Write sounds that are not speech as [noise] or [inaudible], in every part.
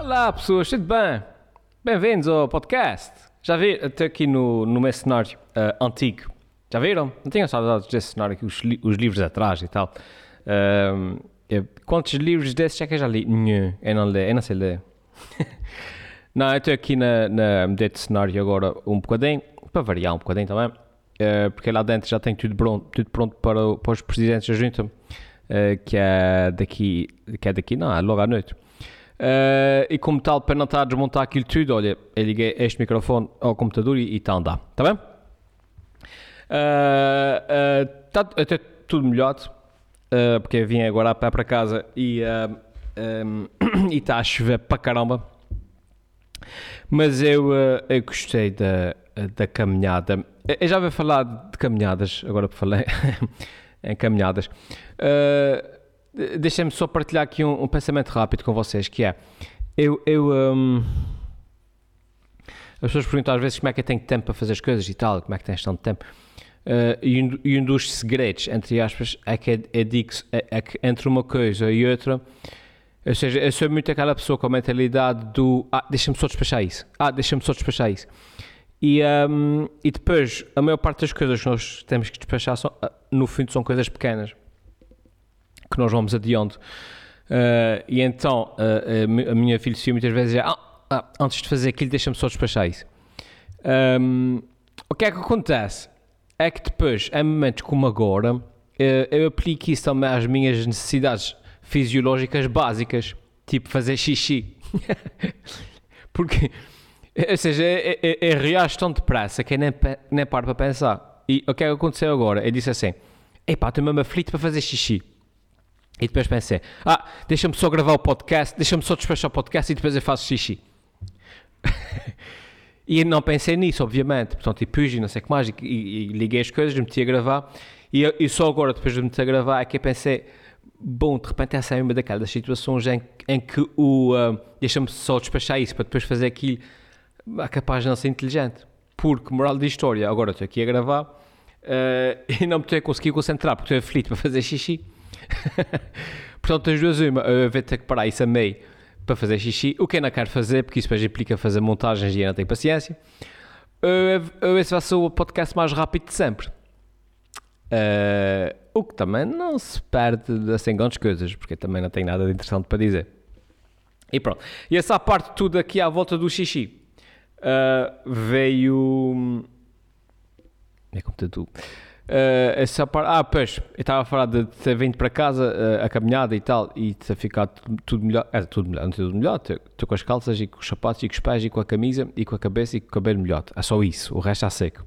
Olá pessoas, tudo bem? Bem-vindos ao podcast. Já viram, até aqui no, no meu cenário uh, antigo. Já viram? Não tenho saudades desse cenário aqui, os, li os livros atrás e tal. Uh, eu, quantos livros desses é que eu já li? Nenhum, eu não leio, eu não sei ler. [laughs] não, eu estou aqui na, na, deste cenário agora um bocadinho, para variar um bocadinho também, uh, porque lá dentro já tem tudo pronto, tudo pronto para, para os presidentes da junta, uh, que é daqui, que é daqui, não, é logo à noite. Uh, e como tal, para não estar a desmontar aquilo tudo, olha, eu liguei este microfone ao computador e está a andar, está bem? Está uh, até tudo melhorado, uh, porque vim agora a pé para casa e um, está [coughs] a chover para caramba. Mas eu, eu gostei da, da caminhada. Eu já vou falar de caminhadas, agora que falei [laughs] em caminhadas. Uh, Deixem-me só partilhar aqui um, um, pensamento rápido com vocês, que é, eu, eu um, as pessoas perguntam às vezes como é que eu tenho tempo para fazer as coisas e tal, como é que tens tanto tempo, uh, e, um, e, um, dos segredos, entre aspas, é que, é, é, é, é que entre uma coisa e outra, ou seja, eu sou muito aquela pessoa com a mentalidade do, ah, deixa-me só despachar isso, ah, deixa-me só despachar isso, e, um, e depois, a maior parte das coisas que nós temos que despachar, são, ah, no fundo, são coisas pequenas que nós vamos adiando. Uh, e então uh, a minha filosofia muitas vezes é: ah, ah, antes de fazer aquilo, deixa-me só despachar isso. Um, o que é que acontece? É que depois, em momentos como agora, uh, eu aplico isso também às minhas necessidades fisiológicas básicas, tipo fazer xixi. [laughs] Porque, ou seja, é, é reage tão depressa que eu nem, nem paro para pensar. E o que é que aconteceu agora? Eu disse assim: epá, estou mesmo aflito para fazer xixi. E depois pensei, ah, deixa-me só gravar o podcast, deixa-me só despachar o podcast e depois eu faço xixi. [laughs] e não pensei nisso, obviamente. Portanto, e pus e não sei o que mais, e, e, liguei as coisas, meti a gravar. E, e só agora, depois de meter a gravar, é que eu pensei, bom, de repente essa é uma daquelas situações em, em que o uh, deixa-me só despachar isso para depois fazer aquilo, é capaz de não ser inteligente. Porque, moral da história, agora estou aqui a gravar uh, [laughs] e não me estou a conseguir concentrar porque estou aflito para fazer xixi. [laughs] Portanto, tens duas uma. Eu vou ter que parar isso a meio para fazer xixi, o que eu não quero fazer, porque isso depois implica fazer montagens e eu não tenho paciência. Eu, esse vai ser o podcast mais rápido de sempre. Uh, o que também não se perde assim grandes coisas, porque também não tenho nada de interessante para dizer. E pronto. E essa parte tudo aqui à volta do xixi uh, veio. É como tu. Uh, essa parte, ah, pois, eu estava a falar de ter vindo para casa uh, a caminhada e tal e ter ficado tudo, melhor, é tudo melhor, não tudo melhor, estou com as calças e com os sapatos e com os pés e com a camisa e com a cabeça e com o cabelo melhor, é só isso, o resto está seco.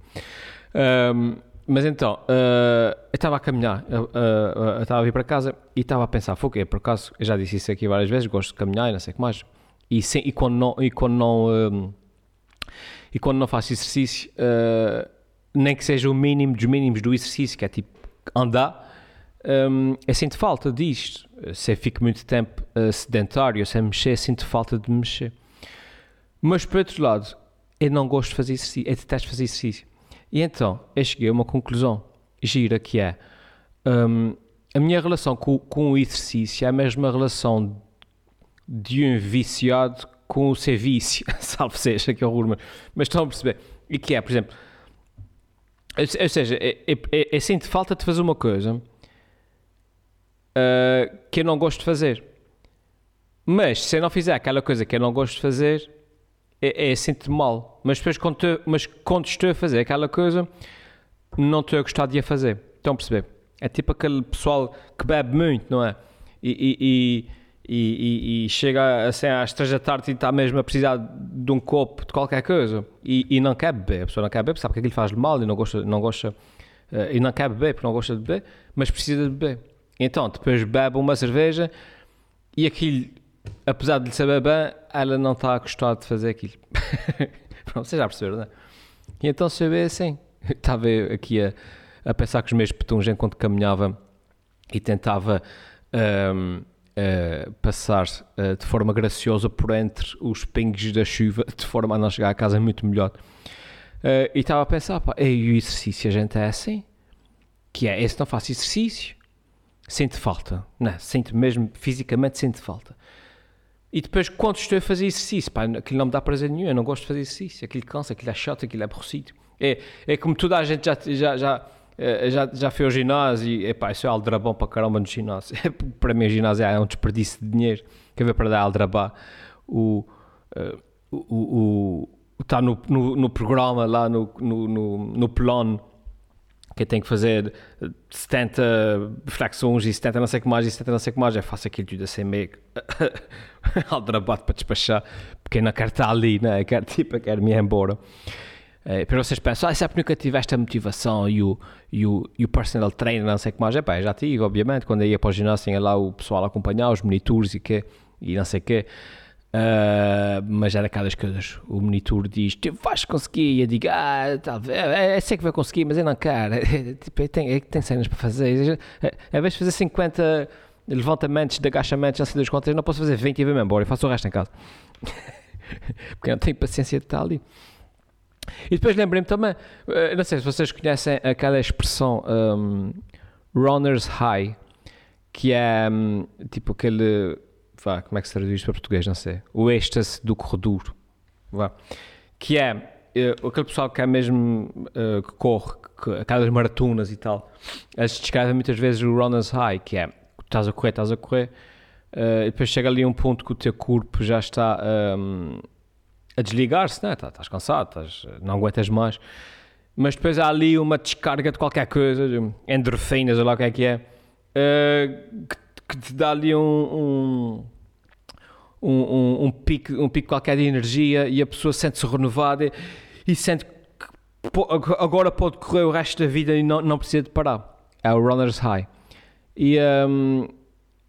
Um, mas então, uh, eu estava a caminhar, eu estava a vir para casa e estava a pensar, foi o quê? Por acaso, eu já disse isso aqui várias vezes, gosto de caminhar e não sei o que mais, e, sem, e quando não, e quando não, um, e quando não faço exercício nem que seja o mínimo dos mínimos do exercício, que é tipo andar, um, eu sinto falta disto. Se eu fico muito tempo uh, sedentário, sem mexer, sinto falta de mexer. Mas por outro lado, eu não gosto de fazer exercício, eu detesto fazer exercício. E então, eu cheguei a uma conclusão gira que é um, a minha relação com, com o exercício é a mesma relação de um viciado com o seu vício, [laughs] salve seja, que horror, mas estão a perceber? E que é, por exemplo, ou seja, é, é, é, é sinto falta de fazer uma coisa uh, que eu não gosto de fazer. Mas se eu não fizer aquela coisa que eu não gosto de fazer, é, é sinto mal. Mas depois, quando, mas quando estou a fazer aquela coisa, não estou a gostar de a fazer. Estão a perceber? É tipo aquele pessoal que bebe muito, não é? E, e, e e, e, e, chega assim às três da tarde e está mesmo a precisar de um copo de qualquer coisa e, e não quer beber, a pessoa não quer beber, sabe que aquilo faz mal e não gosta, não gosta uh, e não quer beber porque não gosta de beber, mas precisa de beber. Então depois bebe uma cerveja e aquilo, apesar de lhe saber bem, ela não está a gostar de fazer aquilo. [laughs] Pronto, vocês já perceberam, não é? E então se eu assim, [laughs] estava aqui a, a pensar com os meus petuns enquanto caminhava e tentava. Um, ehm, uh, passar uh, de forma graciosa por entre os pingos da chuva, [laughs] de forma a não chegar a casa muito melhor. Uh, e estava a pensar, pá, e o exercício a gente é assim? Que é, esse não faço exercício, sente falta, não, sente mesmo, fisicamente sente falta. E depois, quando estou a fazer exercício, pá, aquilo não me dá prazer nenhum, eu não gosto de fazer exercício, aquilo cansa, aquilo é chato, aquilo é aborrecido. É, é como toda a gente já, já, já, já, já foi ao ginásio e, epá, isso é aldrabão para caramba no ginásio. [laughs] para mim, o ginásio é um desperdício de dinheiro. Quer ver para dar aldrabá? O, uh, o, o, está no, no, no, programa lá no, no, no, no plano que tem que fazer 70 flexões e 70 não sei que mais e 70 não sei que mais, eu faço aquilo tudo assim meio [laughs] aldrabado para despachar, porque não quero estar ali, né? quero, tipo, quero me ir embora. É, para vocês pensam, ah, sempre nunca tiveste a motivação e o, e o, e o personal trainer, não sei o que mais, é pá, já tive, obviamente, quando eu ia para o ginásio tinha lá o pessoal a acompanhar, os monitores e que, e não sei o que, Uh, mas era aquelas coisas. O monitor diz: Tu vais conseguir. E eu digo: Ah, talvez. É, é, sei que vai conseguir, mas eu não quero. [laughs] É, tipo, tem, tem cenas para fazer. Em vez de fazer 50 levantamentos de agachamentos, não sei das contas, eu não posso fazer 20 e vou-me embora. Eu faço o resto em casa. [laughs] Porque eu não tenho paciência de estar ali. E depois lembrei-me também, uh, não sei se vocês conhecem aquela expressão um, runners high, que é um, tipo aquele vá, como é que se traduz para português, não sei, o êxtase do corredor, vá, que é uh, aquele pessoal que é mesmo, uh, que corre, que, aquelas maratonas e tal, eles descrevem muitas vezes o runner's high, que é, estás a correr, estás a correr, uh, e depois chega ali um ponto que o teu corpo já está um, a desligar-se, né? Tá, estás cansado, não aguentas mais, mas depois há ali uma descarga de qualquer coisa, endorfinas ou lá o que é que é, que, que te dá ali um, um, um, um, pico, um pico qualquer de energia e a pessoa sente-se renovada e sente que agora pode correr o resto da vida e não, não precisa de parar. É o runner's high. E, um,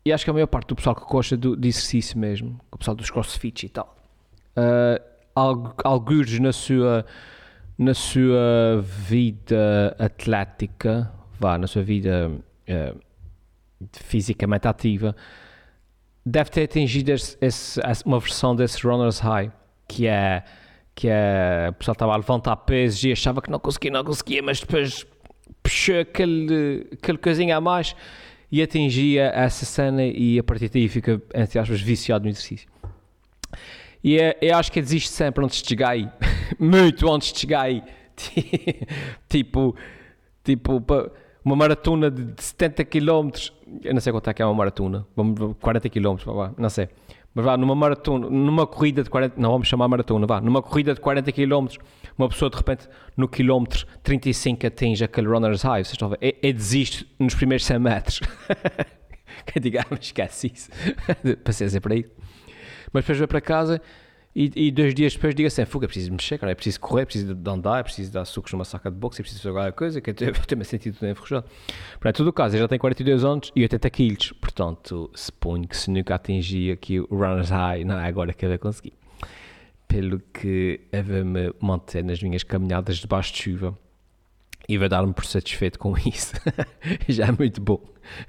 e acho que a maior parte do pessoal que gosta do, de exercício mesmo, o pessoal dos crossfit e tal, uh, alguns na sua, na sua vida atlética, vá, na sua vida uh, fisicamente ativa, deve ter atingido esse, esse, uma versão desse Runner's High, que é que é, o pessoal estava a levantar pesos e achava que não conseguia, não conseguia, mas depois puxou aquele, aquele coisinha a mais e atingia essa cena e a partir daí fica, entre aspas, viciado no exercício. E é, eu acho que existe sempre antes de chegar aí, [laughs] muito antes de chegar aí, [laughs] tipo, tipo, uma maratona de 70 km, eu não sei quanto é que é uma maratona, vamos 40 km, não sei. Mas vá, numa maratona, numa corrida de 40, não vamos chamar maratona, vá, numa corrida de 40 km, uma pessoa de repente no quilómetro 35 atinge aquele runner's high, vocês estão a ver, é, é desiste nos primeiros 100 metros. [laughs] Quem diga, ah, esquece isso, paciência para isso. Mas depois vai para casa e, e, dois dias depois diga assim: Fuga, é preciso mexer, cara, é preciso correr, é preciso de andar, é preciso dar sucos numa saca de boxe, é preciso fazer alguma coisa, que eu [laughs] tenho-me sentido tudo enferrujado. Para todo o caso, eu já tenho 42 anos e 80 quilos, portanto, suponho que se nunca atingi aqui o runner's high, não é agora que eu vou conseguir. Pelo que eu vou-me manter nas minhas caminhadas debaixo de chuva e vou dar-me por satisfeito com [laughs] isso. já é muito bom.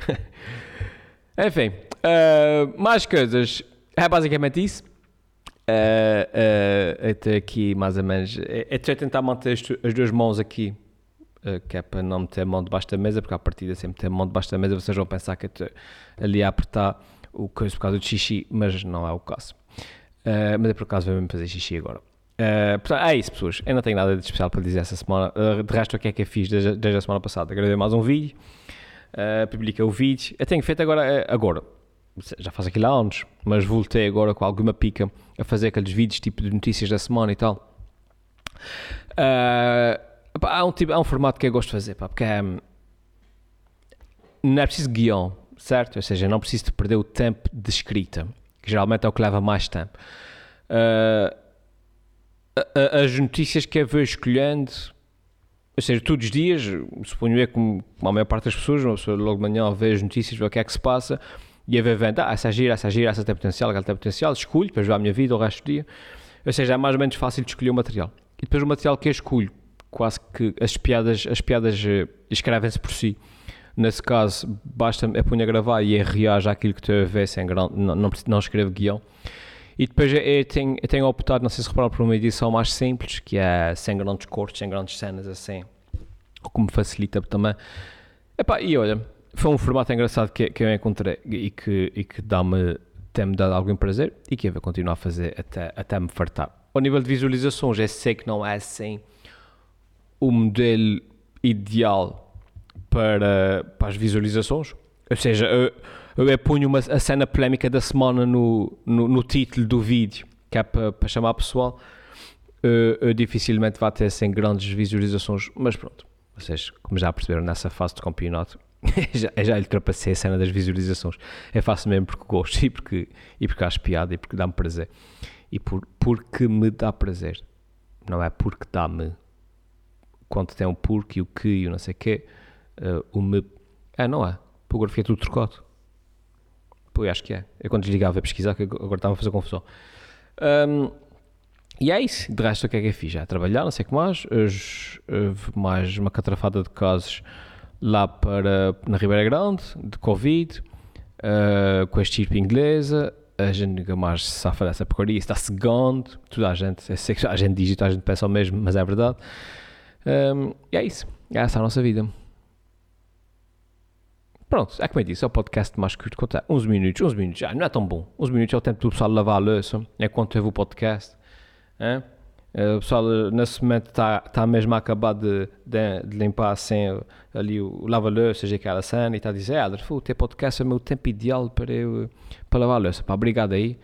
[laughs] Enfim, uh, mais coisas. É basicamente isso uh, uh, até aqui mais ou menos. É, é tentar manter as, as, duas mãos aqui, uh, que é para não meter a mão debaixo da mesa, porque a partida sempre ter a mão debaixo da mesa, vocês vão pensar que estou ali a apertar o coisa por causa do xixi, mas não é o caso. Mas é por acaso vou mesmo fazer xixi agora. Uh, portanto, é isso, pessoas. Eu não tenho nada de especial para dizer essa semana. Uh, de resto, o que é que eu fiz desde, desde a semana passada? Gravei mais um vídeo, uh, publiquei o vídeo. Eu tenho feito agora, agora já faz aquilo há anos, mas voltei agora com alguma pica a fazer aqueles vídeos tipo de notícias da semana e tal. Uh, pá, há, um tipo, há um formato que eu gosto de fazer, pá, porque é, não é preciso guião, certo? Ou seja, não preciso de perder o tempo de escrita, que geralmente é o que leva mais tempo. Uh, as notícias que eu vou escolhendo, ou seja, todos os dias, suponho eu, como a maior parte das pessoas, uma pessoa logo de manhã vê as notícias, vê o que é que se passa, e a ver vendo, ah, essa gira, essa gira, essa tem potencial, aquela tem potencial, escolho, depois vou à minha vida o resto do dia. Ou seja, é mais ou menos fácil de escolher o material. E depois o material que eu escolho, quase que as piadas, as piadas uh, escrevem-se por si. Nesse caso, basta eu ponho a gravar e reajo àquilo que estou a ver sem grão, não, não, não escrevo guião. E depois eu tenho, eu tenho optado, não sei se repararam, por uma edição mais simples, que é sem grandes cortes, sem grandes cenas assim, o que me facilita também. Epá, e olha, foi um formato engraçado que, que eu encontrei e que, e que dá-me tem-me dado algum prazer e que eu vou continuar a fazer até, até me fartar. Ao nível de visualizações, eu sei que não é assim o modelo ideal para, para as visualizações. Ou seja, eu, eu ponho uma, a cena polémica da semana no, no, no título do vídeo, que é para, para chamar pessoal. Eu, eu dificilmente vai ter sem grandes visualizações, mas pronto. Vocês, como já perceberam, nessa fase de campeonato, [laughs] já, já ultrapassei a cena das visualizações. Eu faço mesmo porque gosto e porque, e porque acho piada e porque dá-me prazer. E por, porque me dá prazer. Não é porque dá-me. Quando tem um porque e o que e o não sei o quê, uh, o me. É, não é. Agora fiquei tudo trocado. Pô, acho que é. Eu quando desligava a pesquisar, que agora estava a fazer confusão. Um, e é isso. De resto, o que é que eu fiz? Já trabalhar, não sei o que mais. Hoje, mais uma catrafada de casos lá para, na Ribeira Grande, de Covid, uh, com a estirpe inglesa. A gente nunca mais se safa dessa porcaria. Está segundo. Toda a gente, eu sei que a gente diz a gente pensa o mesmo, mas é verdade. Um, e é isso. É essa a nossa vida. Pronto, é como eu disse, é o podcast mais curto quanto é. 11 minutos, 11 minutos, já não é tão bom. 11 minutos é o tempo do pessoal lavar a louça, é quando teve o podcast. É? O pessoal nesse momento está tá mesmo a acabar de, de, de limpar assim, ali o lava-louça, seja aquela cena, e está a dizer, ah, o teu podcast é o meu tempo ideal para eu para lavar a louça. Pá, obrigado aí.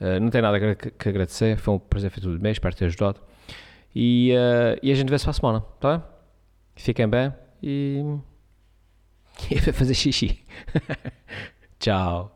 Uh, não tenho nada que, que, agradecer, foi um prazer feito tudo bem, espero ter ajudado. E, uh, e a gente vê-se para a semana, tá bem? Fiquem bem e. [laughs] E vai fazer xixi. [laughs] Tchau.